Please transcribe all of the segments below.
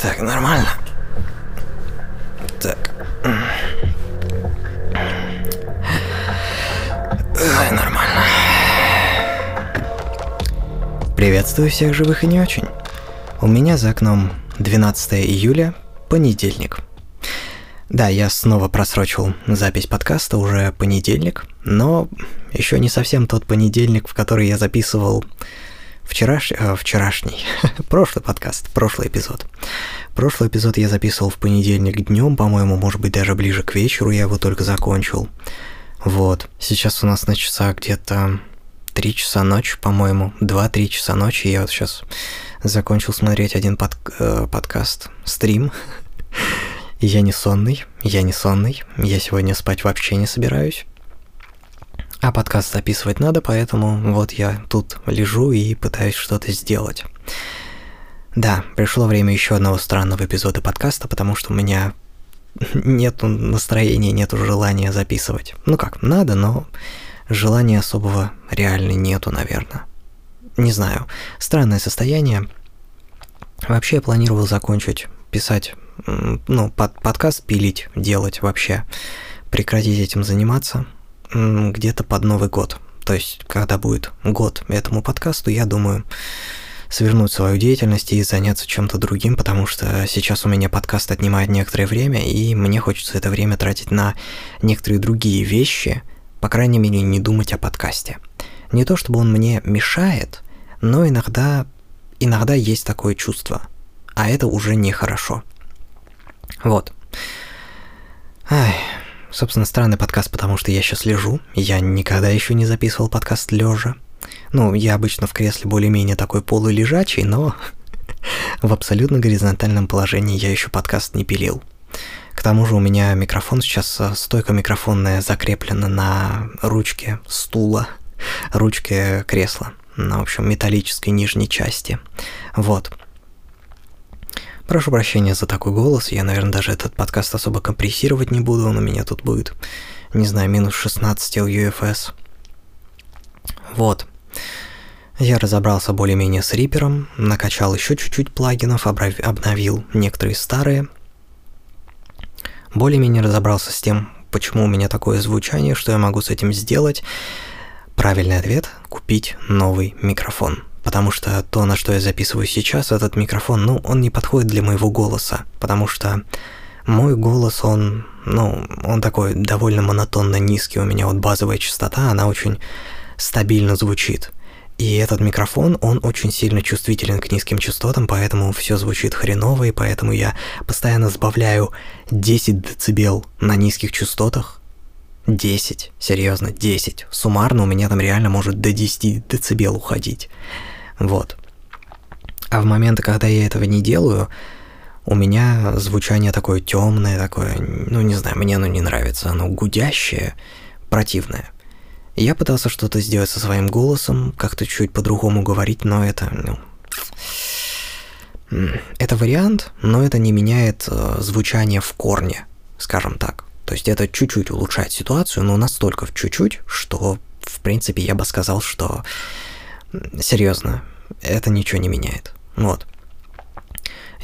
Так, нормально. Так. Ой, нормально. Приветствую всех живых и не очень. У меня за окном 12 июля, понедельник. Да, я снова просрочил запись подкаста уже понедельник, но еще не совсем тот понедельник, в который я записывал вчераш... э, вчерашний, прошлый подкаст, прошлый эпизод. Прошлый эпизод я записывал в понедельник днем, по-моему, может быть, даже ближе к вечеру я его только закончил. Вот, сейчас у нас на часах где-то 3 часа ночи, по-моему, 2-3 часа ночи. Я вот сейчас закончил смотреть один под, э, подкаст, стрим. Я не сонный, я не сонный, я сегодня спать вообще не собираюсь. А подкаст записывать надо, поэтому вот я тут лежу и пытаюсь что-то сделать. Да, пришло время еще одного странного эпизода подкаста, потому что у меня нету настроения, нету желания записывать. Ну как, надо, но желания особого реально нету, наверное. Не знаю, странное состояние. Вообще я планировал закончить писать, ну, под, подкаст пилить, делать вообще, прекратить этим заниматься где-то под Новый год. То есть, когда будет год этому подкасту, я думаю, свернуть свою деятельность и заняться чем-то другим, потому что сейчас у меня подкаст отнимает некоторое время, и мне хочется это время тратить на некоторые другие вещи, по крайней мере, не думать о подкасте. Не то чтобы он мне мешает, но иногда, иногда есть такое чувство, а это уже нехорошо. Вот. Ай, собственно, странный подкаст, потому что я сейчас лежу, я никогда еще не записывал подкаст лежа. Ну, я обычно в кресле более-менее такой полулежачий, но в абсолютно горизонтальном положении я еще подкаст не пилил. К тому же у меня микрофон сейчас, э, стойка микрофонная закреплена на ручке стула, ручке кресла, на, в общем, металлической нижней части. Вот. Прошу прощения за такой голос, я, наверное, даже этот подкаст особо компрессировать не буду, он у меня тут будет, не знаю, минус 16 LUFS. Вот. Я разобрался более-менее с Рипером, накачал еще чуть-чуть плагинов, обновил некоторые старые. Более-менее разобрался с тем, почему у меня такое звучание, что я могу с этим сделать. Правильный ответ – купить новый микрофон. Потому что то, на что я записываю сейчас, этот микрофон, ну, он не подходит для моего голоса. Потому что мой голос, он, ну, он такой довольно монотонно низкий. У меня вот базовая частота, она очень стабильно звучит. И этот микрофон, он очень сильно чувствителен к низким частотам, поэтому все звучит хреново, и поэтому я постоянно сбавляю 10 дБ на низких частотах. 10, серьезно, 10. Суммарно у меня там реально может до 10 дБ уходить. Вот. А в моменты, когда я этого не делаю, у меня звучание такое темное, такое, ну не знаю, мне оно не нравится, оно гудящее, противное. Я пытался что-то сделать со своим голосом, как-то чуть по-другому говорить, но это, ну... Это вариант, но это не меняет э, звучание в корне, скажем так. То есть это чуть-чуть улучшает ситуацию, но настолько в чуть-чуть, что, в принципе, я бы сказал, что... Серьезно, это ничего не меняет. Вот.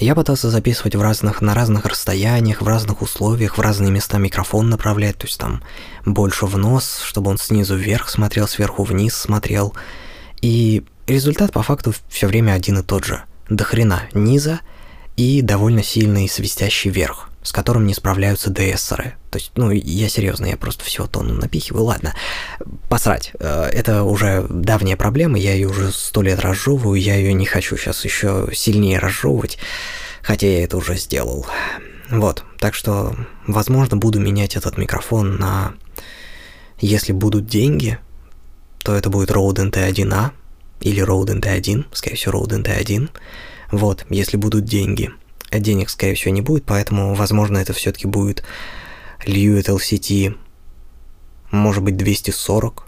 Я пытался записывать в разных, на разных расстояниях, в разных условиях, в разные места микрофон направлять, то есть там больше в нос, чтобы он снизу вверх смотрел, сверху вниз смотрел. И результат по факту все время один и тот же. До хрена низа и довольно сильный свистящий верх с которым не справляются ДСеры. То есть, ну, я серьезно, я просто всего тонну напихиваю. Ладно, посрать. Э, это уже давняя проблема, я ее уже сто лет разжевываю, я ее не хочу сейчас еще сильнее разжевывать, хотя я это уже сделал. Вот, так что, возможно, буду менять этот микрофон на... Если будут деньги, то это будет Rode NT1A или Rode NT1, скорее всего, Rode NT1. Вот, если будут деньги – денег, скорее всего, не будет, поэтому, возможно, это все-таки будет Lewit LCT, может быть, 240,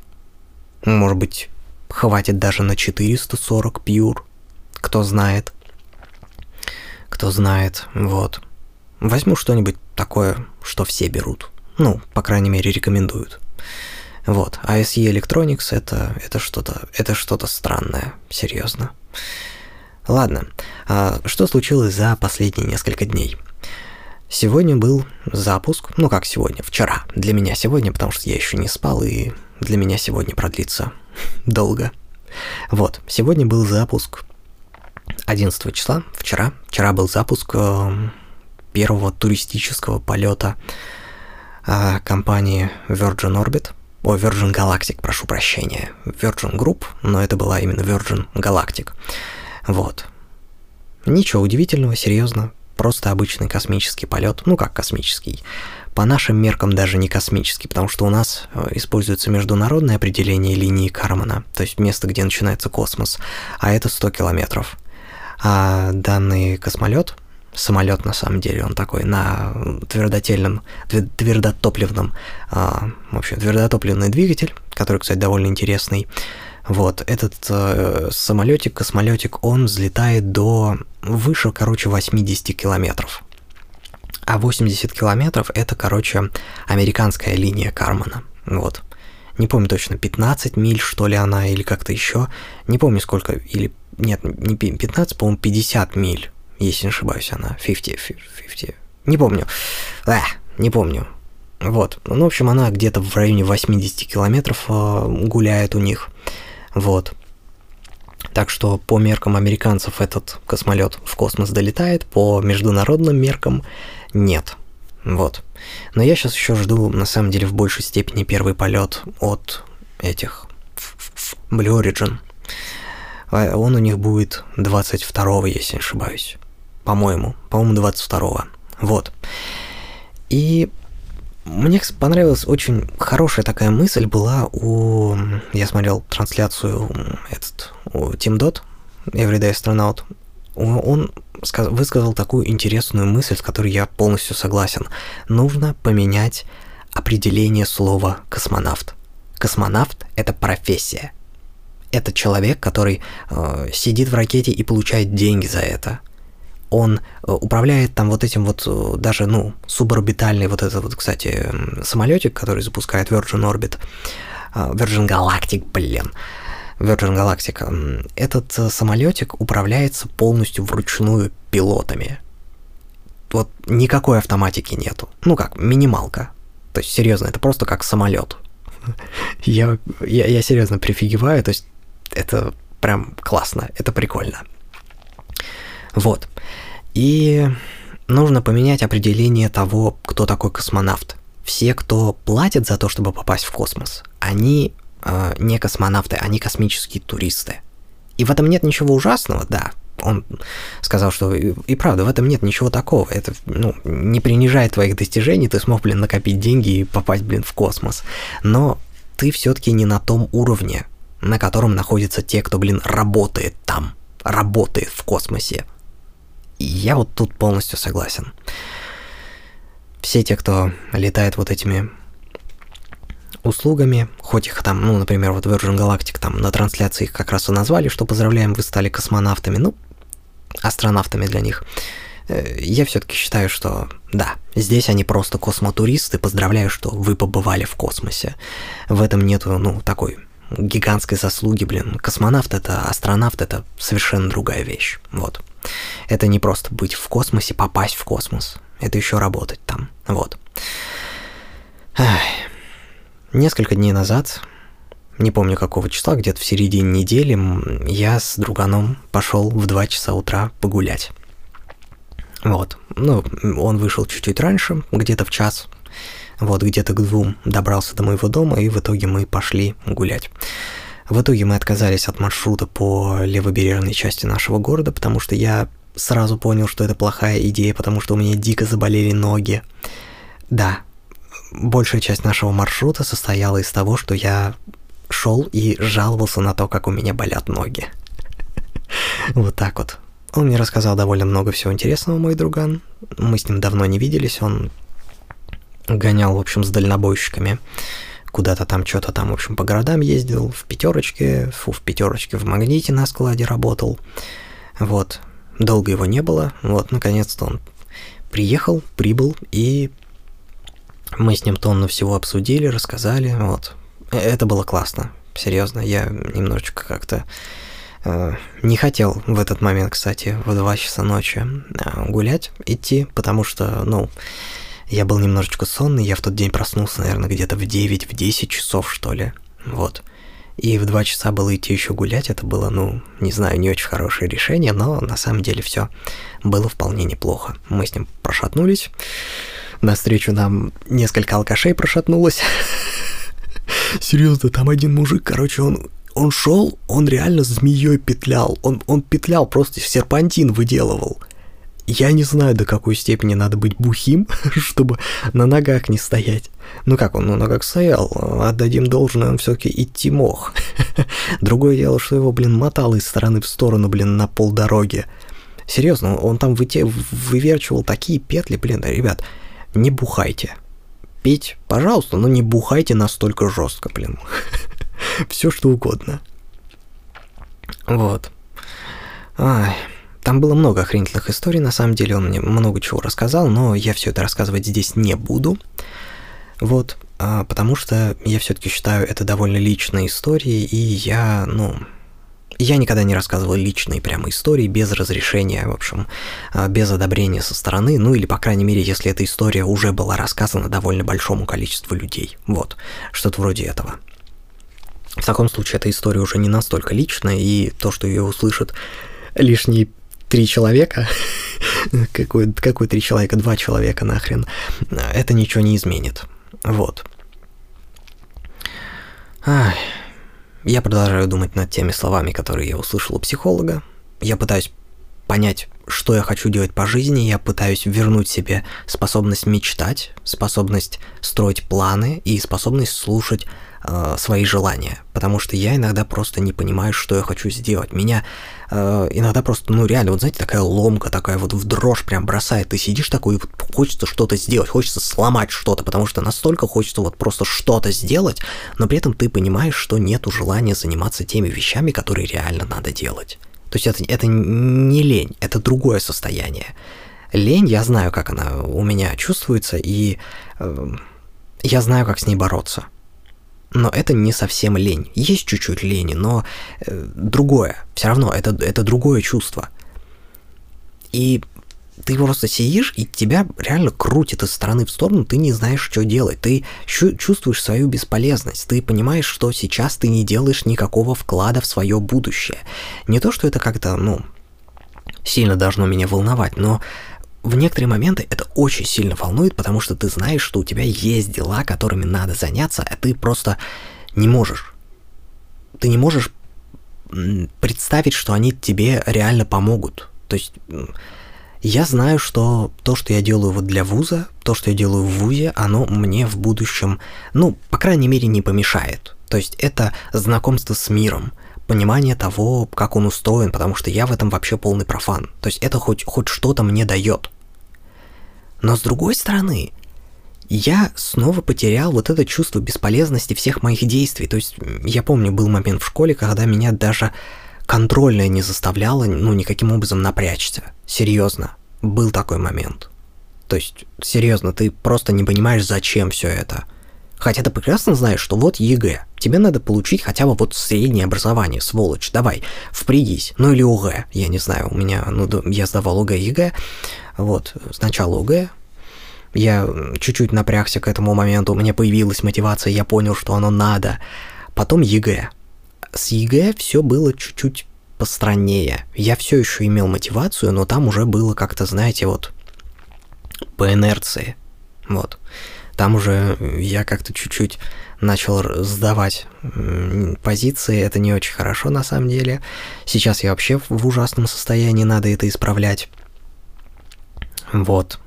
может быть, хватит даже на 440 Pure, кто знает, кто знает, вот. Возьму что-нибудь такое, что все берут, ну, по крайней мере, рекомендуют. Вот, а SE Electronics это, это что-то, это что-то странное, серьезно. Ладно, а что случилось за последние несколько дней? Сегодня был запуск, ну как сегодня, вчера. Для меня сегодня, потому что я еще не спал, и для меня сегодня продлится долго. Вот, сегодня был запуск 11 числа, вчера. Вчера был запуск э, первого туристического полета э, компании Virgin Orbit. О, Virgin Galactic, прошу прощения. Virgin Group, но это была именно Virgin Galactic. Вот. Ничего удивительного, серьезно. Просто обычный космический полет. Ну как космический? По нашим меркам даже не космический, потому что у нас э, используется международное определение линии Кармана, то есть место, где начинается космос, а это 100 километров. А данный космолет, самолет на самом деле, он такой на твердотельном, твердотопливном, а, в общем, твердотопливный двигатель, который, кстати, довольно интересный. Вот, этот э, самолетик, космолетик, он взлетает до выше, короче, 80 километров. А 80 километров это, короче, американская линия Кармана. Вот. Не помню точно, 15 миль, что ли, она, или как-то еще. Не помню сколько, или... Нет, не 15, по-моему, 50 миль, если не ошибаюсь, она. 50, 50. Не помню. А, не помню. Вот. Ну, в общем, она где-то в районе 80 километров э, гуляет у них. Вот. Так что по меркам американцев этот космолет в космос долетает, по международным меркам нет. Вот. Но я сейчас еще жду, на самом деле, в большей степени первый полет от этих Blue Origin. А он у них будет 22-го, если не ошибаюсь. По-моему. По-моему, 22-го. Вот. И мне понравилась очень хорошая такая мысль была у... Я смотрел трансляцию этот, у Team Dot, Everyday Astronaut. Он высказал такую интересную мысль, с которой я полностью согласен. Нужно поменять определение слова «космонавт». Космонавт — это профессия. Это человек, который э, сидит в ракете и получает деньги за это. Он э, управляет там вот этим вот э, даже, ну, суборбитальный вот этот вот, кстати, самолетик, который запускает Virgin Orbit, э, Virgin Galactic, блин, Virgin Galactic, этот самолетик управляется полностью вручную пилотами. Вот никакой автоматики нету. Ну как, минималка. То есть, серьезно, это просто как самолет. Я, я, я серьезно прифигеваю, то есть это прям классно, это прикольно. Вот. И нужно поменять определение того, кто такой космонавт. Все, кто платит за то, чтобы попасть в космос, они э, не космонавты, они космические туристы. И в этом нет ничего ужасного, да. Он сказал, что и, и правда, в этом нет ничего такого. Это, ну, не принижает твоих достижений, ты смог, блин, накопить деньги и попасть, блин, в космос. Но ты все-таки не на том уровне, на котором находятся те, кто, блин, работает там, работает в космосе. Я вот тут полностью согласен. Все те, кто летает вот этими услугами, хоть их там, ну, например, вот Virgin Galactic там на трансляции их как раз и назвали, что поздравляем, вы стали космонавтами, ну, астронавтами для них. Э, я все-таки считаю, что да, здесь они просто космотуристы, поздравляю, что вы побывали в космосе. В этом нету, ну, такой гигантской заслуги, блин. Космонавт это, астронавт это совершенно другая вещь. Вот. Это не просто быть в космосе, попасть в космос. Это еще работать там. Вот. Ах. Несколько дней назад, не помню какого числа, где-то в середине недели, я с друганом пошел в 2 часа утра погулять. Вот. Ну, он вышел чуть-чуть раньше, где-то в час. Вот, где-то к двум добрался до моего дома, и в итоге мы пошли гулять. В итоге мы отказались от маршрута по левобережной части нашего города, потому что я сразу понял, что это плохая идея, потому что у меня дико заболели ноги. Да, большая часть нашего маршрута состояла из того, что я шел и жаловался на то, как у меня болят ноги. Вот так вот. Он мне рассказал довольно много всего интересного, мой друган. Мы с ним давно не виделись, он гонял, в общем, с дальнобойщиками. Куда-то там, что-то там, в общем, по городам ездил, в пятерочке, фу, в пятерочке в магните на складе работал. Вот. Долго его не было. Вот, наконец-то он приехал, прибыл и мы с ним тонну всего обсудили, рассказали, вот. Э, это было классно, серьезно, я немножечко как-то Э, не хотел в этот момент, кстати, в 2 часа ночи э, гулять, идти, потому что, ну, я был немножечко сонный, я в тот день проснулся, наверное, где-то в 9, в 10 часов, что ли, вот. И в 2 часа было идти еще гулять, это было, ну, не знаю, не очень хорошее решение, но на самом деле все было вполне неплохо. Мы с ним прошатнулись, навстречу нам несколько алкашей прошатнулось. Серьезно, там один мужик, короче, он он шел, он реально змеей петлял. Он, он петлял, просто серпантин выделывал. Я не знаю, до какой степени надо быть бухим, чтобы на ногах не стоять. Ну как он на ногах стоял, отдадим должное, он все-таки идти мог. Другое дело, что его, блин, мотало из стороны в сторону, блин, на полдороги. Серьезно, он там выте... выверчивал такие петли, блин, ребят, не бухайте. Пить, пожалуйста, но не бухайте настолько жестко, блин. все что угодно. Вот. Ай, там было много охренительных историй, на самом деле он мне много чего рассказал, но я все это рассказывать здесь не буду. Вот, а, потому что я все-таки считаю это довольно личные истории, и я, ну, я никогда не рассказывал личные прямо истории без разрешения, в общем, а, без одобрения со стороны, ну или, по крайней мере, если эта история уже была рассказана довольно большому количеству людей. Вот, что-то вроде этого. В таком случае эта история уже не настолько личная, и то, что ее услышат лишние три человека, какой, какой три человека, два человека нахрен, это ничего не изменит. Вот. Ай. Я продолжаю думать над теми словами, которые я услышал у психолога. Я пытаюсь понять, что я хочу делать по жизни, я пытаюсь вернуть себе способность мечтать, способность строить планы и способность слушать э, свои желания, потому что я иногда просто не понимаю, что я хочу сделать. Меня э, иногда просто, ну реально, вот знаете, такая ломка, такая вот в дрожь прям бросает. Ты сидишь такой, и вот хочется что-то сделать, хочется сломать что-то, потому что настолько хочется вот просто что-то сделать, но при этом ты понимаешь, что нету желания заниматься теми вещами, которые реально надо делать. То есть это, это не лень, это другое состояние. Лень, я знаю, как она у меня чувствуется, и э, я знаю, как с ней бороться. Но это не совсем лень. Есть чуть-чуть лени, но э, другое. Все равно это, это другое чувство. И ты просто сидишь, и тебя реально крутит из стороны в сторону, ты не знаешь, что делать. Ты чувствуешь свою бесполезность. Ты понимаешь, что сейчас ты не делаешь никакого вклада в свое будущее. Не то, что это как-то, ну, сильно должно меня волновать, но в некоторые моменты это очень сильно волнует, потому что ты знаешь, что у тебя есть дела, которыми надо заняться, а ты просто не можешь. Ты не можешь представить, что они тебе реально помогут. То есть я знаю, что то, что я делаю вот для вуза, то, что я делаю в вузе, оно мне в будущем, ну, по крайней мере, не помешает. То есть это знакомство с миром, понимание того, как он устроен, потому что я в этом вообще полный профан. То есть это хоть, хоть что-то мне дает. Но с другой стороны, я снова потерял вот это чувство бесполезности всех моих действий. То есть я помню, был момент в школе, когда меня даже контрольное не заставляло, ну, никаким образом напрячься. Серьезно. Был такой момент. То есть, серьезно, ты просто не понимаешь, зачем все это. Хотя ты прекрасно знаешь, что вот ЕГЭ. Тебе надо получить хотя бы вот среднее образование, сволочь. Давай, впрягись. Ну или ОГЭ, я не знаю. У меня, ну, я сдавал ОГЭ, ЕГЭ. Вот, сначала ОГЭ, я чуть-чуть напрягся к этому моменту, у меня появилась мотивация, я понял, что оно надо. Потом ЕГЭ. С ЕГЭ все было чуть-чуть постраннее. Я все еще имел мотивацию, но там уже было как-то, знаете, вот по инерции. Вот. Там уже я как-то чуть-чуть начал сдавать позиции, это не очень хорошо на самом деле. Сейчас я вообще в ужасном состоянии, надо это исправлять. Вот.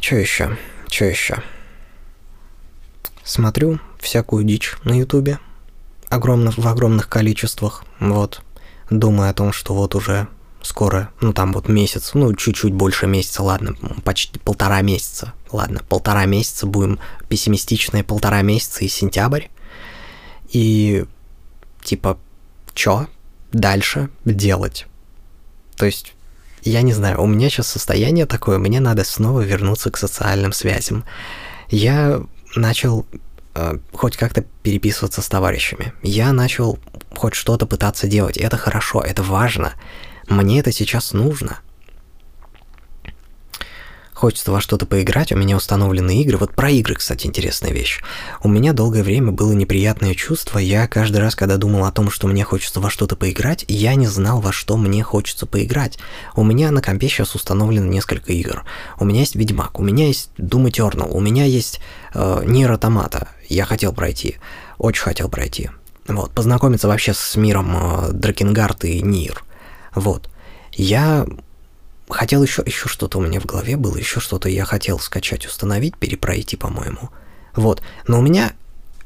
Что еще? Что еще? Смотрю всякую дичь на Ютубе. Огромно, в огромных количествах. Вот. Думаю о том, что вот уже скоро, ну там вот месяц, ну чуть-чуть больше месяца, ладно, почти полтора месяца, ладно, полтора месяца, будем пессимистичные полтора месяца и сентябрь. И типа, чё дальше делать? То есть я не знаю, у меня сейчас состояние такое, мне надо снова вернуться к социальным связям. Я начал э, хоть как-то переписываться с товарищами. Я начал хоть что-то пытаться делать. Это хорошо, это важно. Мне это сейчас нужно. Хочется во что-то поиграть, у меня установлены игры. Вот про игры, кстати, интересная вещь. У меня долгое время было неприятное чувство. Я каждый раз, когда думал о том, что мне хочется во что-то поиграть, я не знал, во что мне хочется поиграть. У меня на компе сейчас установлено несколько игр. У меня есть Ведьмак, у меня есть Doom Eternal, у меня есть э, Nier Automata. Я хотел пройти, очень хотел пройти. Вот, познакомиться вообще с миром э, Дракенгард и Нир. Вот. Я хотел еще, еще что-то у меня в голове было, еще что-то я хотел скачать, установить, перепройти, по-моему. Вот. Но у меня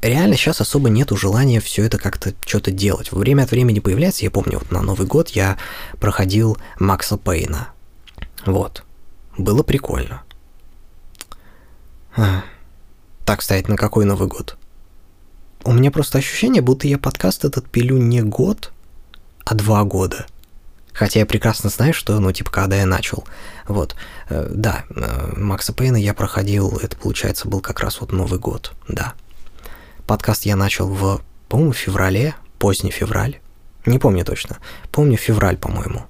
реально сейчас особо нету желания все это как-то что-то делать. Время от времени появляется, я помню, вот на Новый год я проходил Макса Пейна. Вот. Было прикольно. Так, кстати, на какой Новый год? У меня просто ощущение, будто я подкаст этот пилю не год, а два года. Хотя я прекрасно знаю, что, ну, типа, когда я начал. Вот. Э, да, э, Макса Пейна я проходил, это, получается, был как раз вот Новый год, да. Подкаст я начал в, по-моему, феврале, поздний февраль. Не помню точно. Помню февраль, по-моему.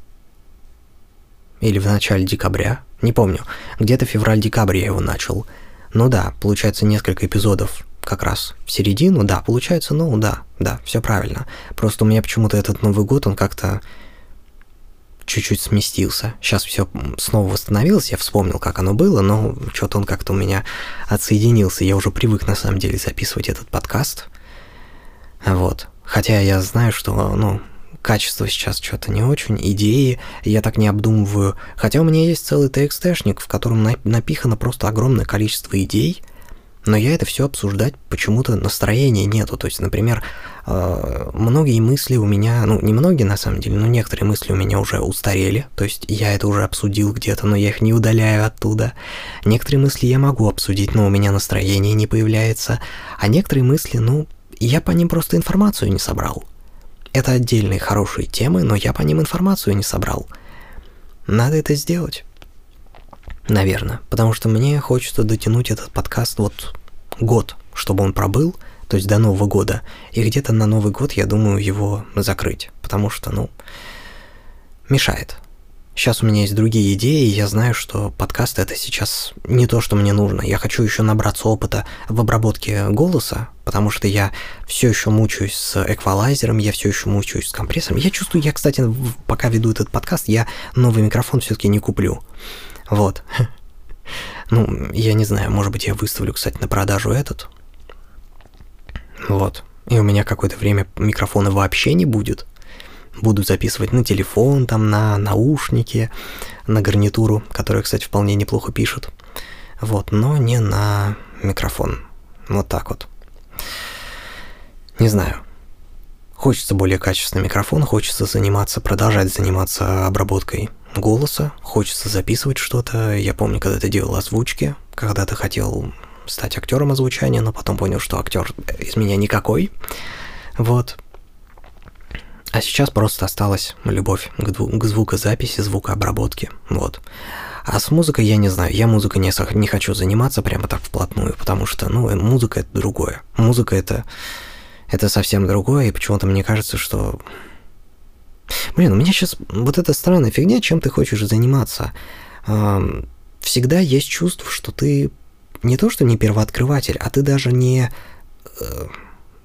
Или в начале декабря. Не помню. Где-то февраль-декабрь я его начал. Ну да, получается несколько эпизодов как раз в середину, да, получается, ну да, да, все правильно. Просто у меня почему-то этот Новый год, он как-то чуть-чуть сместился. Сейчас все снова восстановилось, я вспомнил, как оно было, но что-то он как-то у меня отсоединился. Я уже привык, на самом деле, записывать этот подкаст. Вот. Хотя я знаю, что, ну, качество сейчас что-то не очень, идеи я так не обдумываю. Хотя у меня есть целый TXT-шник, в котором напихано просто огромное количество идей – но я это все обсуждать почему-то настроения нету. То есть, например, э, многие мысли у меня, ну не многие на самом деле, но некоторые мысли у меня уже устарели. То есть я это уже обсудил где-то, но я их не удаляю оттуда. Некоторые мысли я могу обсудить, но у меня настроение не появляется. А некоторые мысли, ну, я по ним просто информацию не собрал. Это отдельные хорошие темы, но я по ним информацию не собрал. Надо это сделать. Наверное. Потому что мне хочется дотянуть этот подкаст вот год, чтобы он пробыл, то есть до Нового года. И где-то на Новый год я думаю его закрыть. Потому что, ну, мешает. Сейчас у меня есть другие идеи, и я знаю, что подкаст это сейчас не то, что мне нужно. Я хочу еще набраться опыта в обработке голоса, потому что я все еще мучаюсь с эквалайзером, я все еще мучаюсь с компрессором. Я чувствую, я, кстати, пока веду этот подкаст, я новый микрофон все-таки не куплю. Вот. Ну, я не знаю, может быть, я выставлю, кстати, на продажу этот. Вот. И у меня какое-то время микрофона вообще не будет. Буду записывать на телефон, там, на наушники, на гарнитуру, которая, кстати, вполне неплохо пишет. Вот, но не на микрофон. Вот так вот. Не знаю. Хочется более качественный микрофон, хочется заниматься, продолжать заниматься обработкой голоса, хочется записывать что-то. Я помню, когда ты делал озвучки, когда ты хотел стать актером озвучания, но потом понял, что актер из меня никакой. Вот. А сейчас просто осталась любовь к, дву- к звукозаписи, звукообработке. Вот. А с музыкой я не знаю, я музыкой не, не хочу заниматься прямо так вплотную, потому что, ну, музыка это другое. Музыка это, это совсем другое, и почему-то мне кажется, что Блин, у меня сейчас вот эта странная фигня, чем ты хочешь заниматься. Всегда есть чувство, что ты не то, что не первооткрыватель, а ты даже не... Э,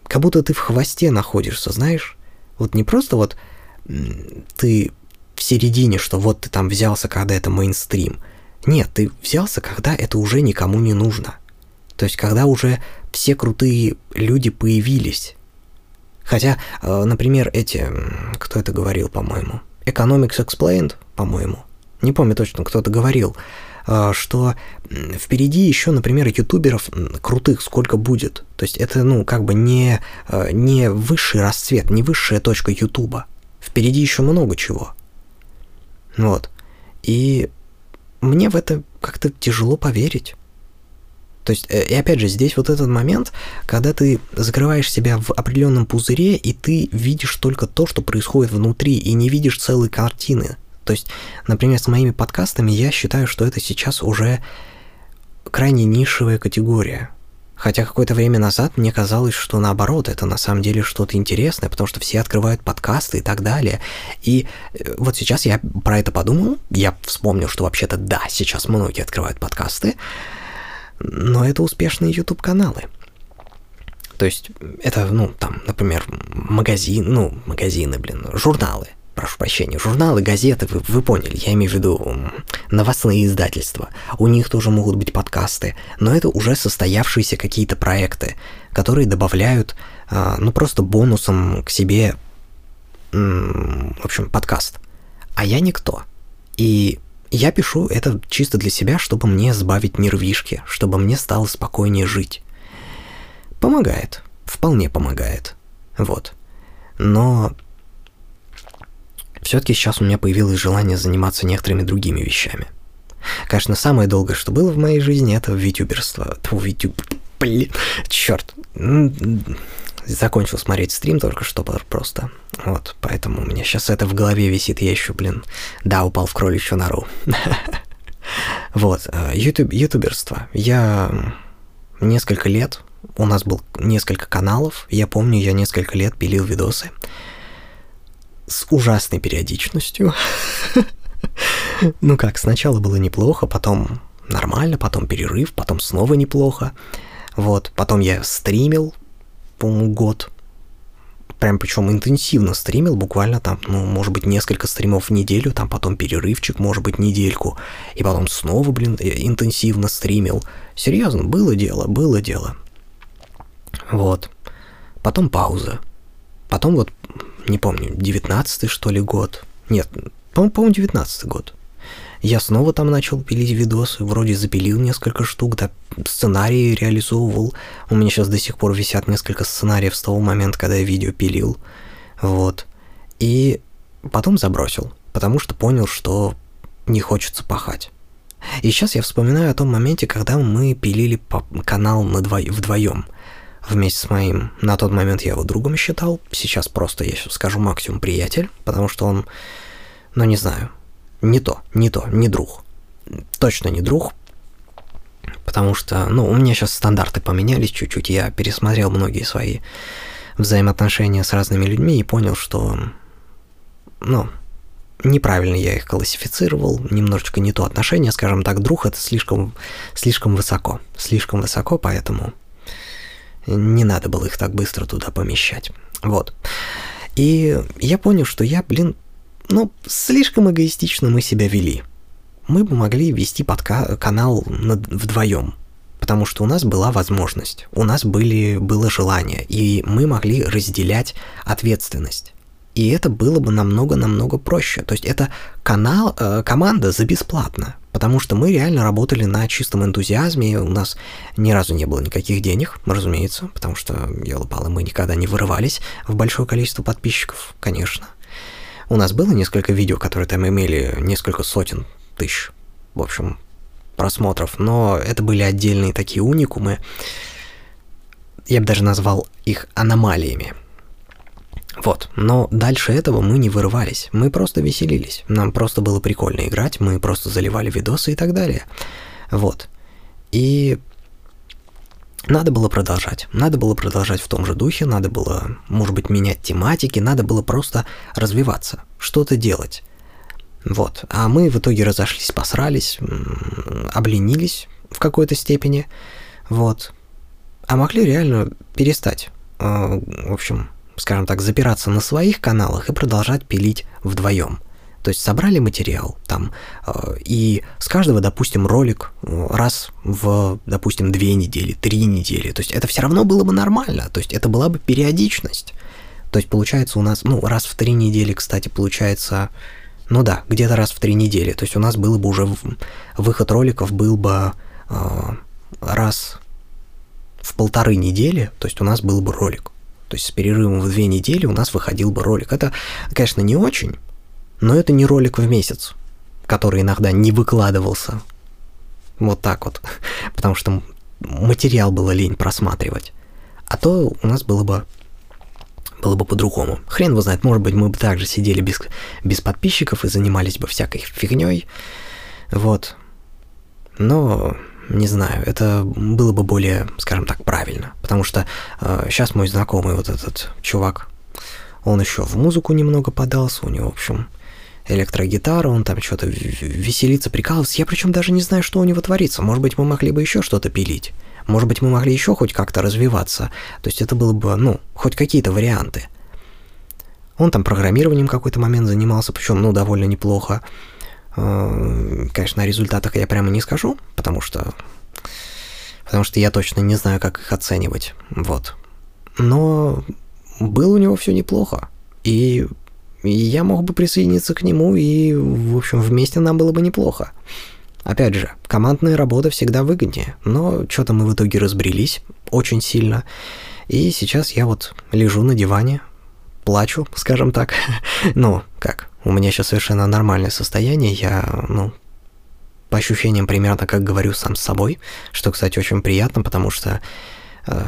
как будто ты в хвосте находишься, знаешь? Вот не просто вот ты в середине, что вот ты там взялся, когда это мейнстрим. Нет, ты взялся, когда это уже никому не нужно. То есть, когда уже все крутые люди появились. Хотя, э, например, эти, кто это говорил, по-моему, Economics Explained, по-моему, не помню точно, кто это говорил, э, что впереди еще, например, ютуберов крутых сколько будет. То есть это, ну, как бы не, э, не высший расцвет, не высшая точка ютуба. Впереди еще много чего. Вот. И мне в это как-то тяжело поверить. То есть, э, и опять же, здесь вот этот момент, когда ты закрываешь себя в определенном пузыре, и ты видишь только то, что происходит внутри, и не видишь целой картины. То есть, например, с моими подкастами я считаю, что это сейчас уже крайне нишевая категория. Хотя какое-то время назад мне казалось, что наоборот, это на самом деле что-то интересное, потому что все открывают подкасты и так далее. И э, вот сейчас я про это подумал, я вспомнил, что вообще-то да, сейчас многие открывают подкасты, но это успешные YouTube-каналы. То есть это, ну, там, например, магазин, ну, магазины, блин, журналы прошу прощения, журналы, газеты, вы, вы поняли, я имею в виду новостные издательства. У них тоже могут быть подкасты, но это уже состоявшиеся какие-то проекты, которые добавляют, а, ну, просто бонусом к себе, в общем, подкаст. А я никто. И я пишу это чисто для себя, чтобы мне сбавить нервишки, чтобы мне стало спокойнее жить. Помогает, вполне помогает. Вот. Но все-таки сейчас у меня появилось желание заниматься некоторыми другими вещами. Конечно, самое долгое, что было в моей жизни, это витюберство. Тьфу, витюб... Блин, черт. Закончил смотреть стрим только что просто. Вот, поэтому у меня сейчас это в голове висит. Я еще, блин, да, упал в кроличью нору. Вот, э, ютуб, ютуберство. Я несколько лет, у нас был несколько каналов, я помню, я несколько лет пилил видосы с ужасной периодичностью. Ну как, сначала было неплохо, потом нормально, потом перерыв, потом снова неплохо. Вот, потом я стримил, по-моему, год. Прям причем интенсивно стримил, буквально там, ну, может быть, несколько стримов в неделю, там потом перерывчик, может быть, недельку. И потом снова, блин, интенсивно стримил. Серьезно, было дело, было дело. Вот. Потом пауза. Потом вот не помню, 19 что ли год. Нет, по-моему, 19 год. Я снова там начал пилить видосы, вроде запилил несколько штук, да, сценарии реализовывал. У меня сейчас до сих пор висят несколько сценариев с того момента, когда я видео пилил. Вот. И потом забросил, потому что понял, что не хочется пахать. И сейчас я вспоминаю о том моменте, когда мы пилили канал на дво... вдвоем – вместе с моим, на тот момент я его другом считал, сейчас просто я скажу максимум приятель, потому что он, ну не знаю, не то, не то, не друг. Точно не друг, потому что, ну, у меня сейчас стандарты поменялись чуть-чуть, я пересмотрел многие свои взаимоотношения с разными людьми и понял, что, ну, неправильно я их классифицировал, немножечко не то отношение, скажем так, друг это слишком, слишком высоко, слишком высоко, поэтому не надо было их так быстро туда помещать. Вот. И я понял, что я, блин, ну, слишком эгоистично мы себя вели. Мы бы могли вести подка- канал над- вдвоем, потому что у нас была возможность, у нас были, было желание, и мы могли разделять ответственность. И это было бы намного-намного проще. То есть это канал, э, команда за бесплатно потому что мы реально работали на чистом энтузиазме, у нас ни разу не было никаких денег, разумеется, потому что, елы мы никогда не вырывались в большое количество подписчиков, конечно. У нас было несколько видео, которые там имели несколько сотен тысяч, в общем, просмотров, но это были отдельные такие уникумы, я бы даже назвал их аномалиями, вот, но дальше этого мы не вырывались, мы просто веселились, нам просто было прикольно играть, мы просто заливали видосы и так далее. Вот. И надо было продолжать. Надо было продолжать в том же духе, надо было, может быть, менять тематики, надо было просто развиваться, что-то делать. Вот. А мы в итоге разошлись, посрались, обленились в какой-то степени. Вот. А могли реально перестать. А, в общем, скажем так, запираться на своих каналах и продолжать пилить вдвоем. То есть собрали материал там, э, и с каждого, допустим, ролик э, раз в, допустим, две недели, три недели. То есть это все равно было бы нормально, то есть это была бы периодичность. То есть получается у нас, ну, раз в три недели, кстати, получается, ну да, где-то раз в три недели. То есть у нас было бы уже выход роликов был бы э, раз в полторы недели, то есть у нас был бы ролик. То есть с перерывом в две недели у нас выходил бы ролик. Это, конечно, не очень, но это не ролик в месяц, который иногда не выкладывался. Вот так вот. Потому что материал было лень просматривать. А то у нас было бы было бы по-другому. Хрен его знает, может быть, мы бы также сидели без, без подписчиков и занимались бы всякой фигней. Вот. Но не знаю, это было бы более, скажем так, правильно. Потому что э, сейчас мой знакомый, вот этот чувак, он еще в музыку немного подался, у него, в общем, электрогитара, он там что-то веселится, прикалывается. Я причем даже не знаю, что у него творится. Может быть, мы могли бы еще что-то пилить. Может быть, мы могли еще хоть как-то развиваться. То есть это было бы, ну, хоть какие-то варианты. Он там программированием какой-то момент занимался, причем, ну, довольно неплохо. Э, конечно, о результатах я прямо не скажу, потому что... Потому что я точно не знаю, как их оценивать. Вот. Но было у него все неплохо. И, и я мог бы присоединиться к нему, и, в общем, вместе нам было бы неплохо. Опять же, командная работа всегда выгоднее, но что-то мы в итоге разбрелись очень сильно. И сейчас я вот лежу на диване, плачу, скажем так. ну, как, у меня сейчас совершенно нормальное состояние, я, ну, по ощущениям примерно как говорю сам с собой, что, кстати, очень приятно, потому что э,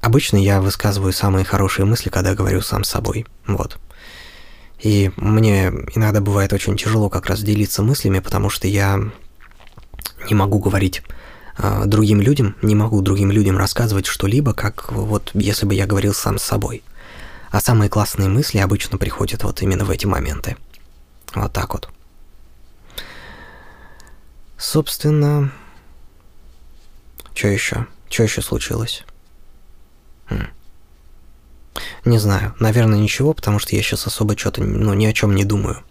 обычно я высказываю самые хорошие мысли, когда говорю сам с собой, вот. И мне иногда бывает очень тяжело как раз делиться мыслями, потому что я не могу говорить э, другим людям, не могу другим людям рассказывать что-либо, как вот если бы я говорил сам с собой. А самые классные мысли обычно приходят вот именно в эти моменты. Вот так вот. Собственно, что еще? Что еще случилось? Хм. Не знаю, наверное, ничего, потому что я сейчас особо что-то, ну, ни о чем не думаю.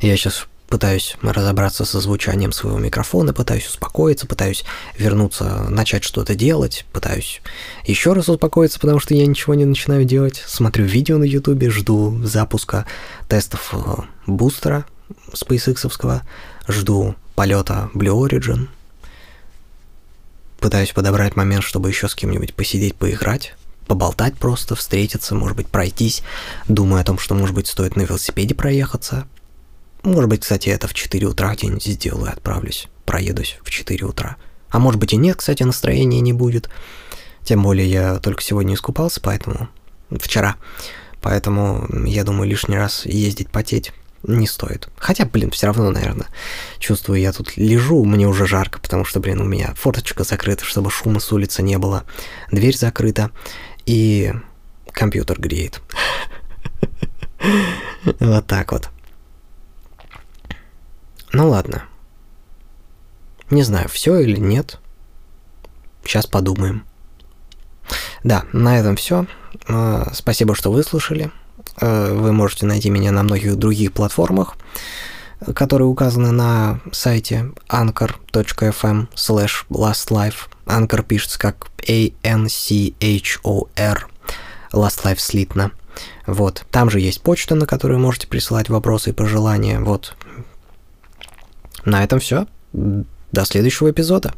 Я сейчас пытаюсь разобраться со звучанием своего микрофона, пытаюсь успокоиться, пытаюсь вернуться, начать что-то делать, пытаюсь еще раз успокоиться, потому что я ничего не начинаю делать. Смотрю видео на ютубе, жду запуска тестов э, бустера SpaceX, жду полета Blue Origin, пытаюсь подобрать момент, чтобы еще с кем-нибудь посидеть, поиграть, поболтать просто, встретиться, может быть, пройтись. Думаю о том, что, может быть, стоит на велосипеде проехаться, может быть, кстати, это в 4 утра где-нибудь сделаю, отправлюсь, проедусь в 4 утра. А может быть и нет, кстати, настроения не будет. Тем более я только сегодня искупался, поэтому... Вчера. Поэтому, я думаю, лишний раз ездить потеть не стоит. Хотя, блин, все равно, наверное, чувствую, я тут лежу, мне уже жарко, потому что, блин, у меня форточка закрыта, чтобы шума с улицы не было, дверь закрыта, и компьютер греет. Вот так вот. Ну ладно. Не знаю, все или нет. Сейчас подумаем. Да, на этом все. А, спасибо, что выслушали. А, вы можете найти меня на многих других платформах, которые указаны на сайте anchor.fm slash lastlife. Anchor пишется как A-N-C-H-O-R. Last Life слитно. Вот. Там же есть почта, на которую можете присылать вопросы и пожелания. Вот. На этом все. До следующего эпизода.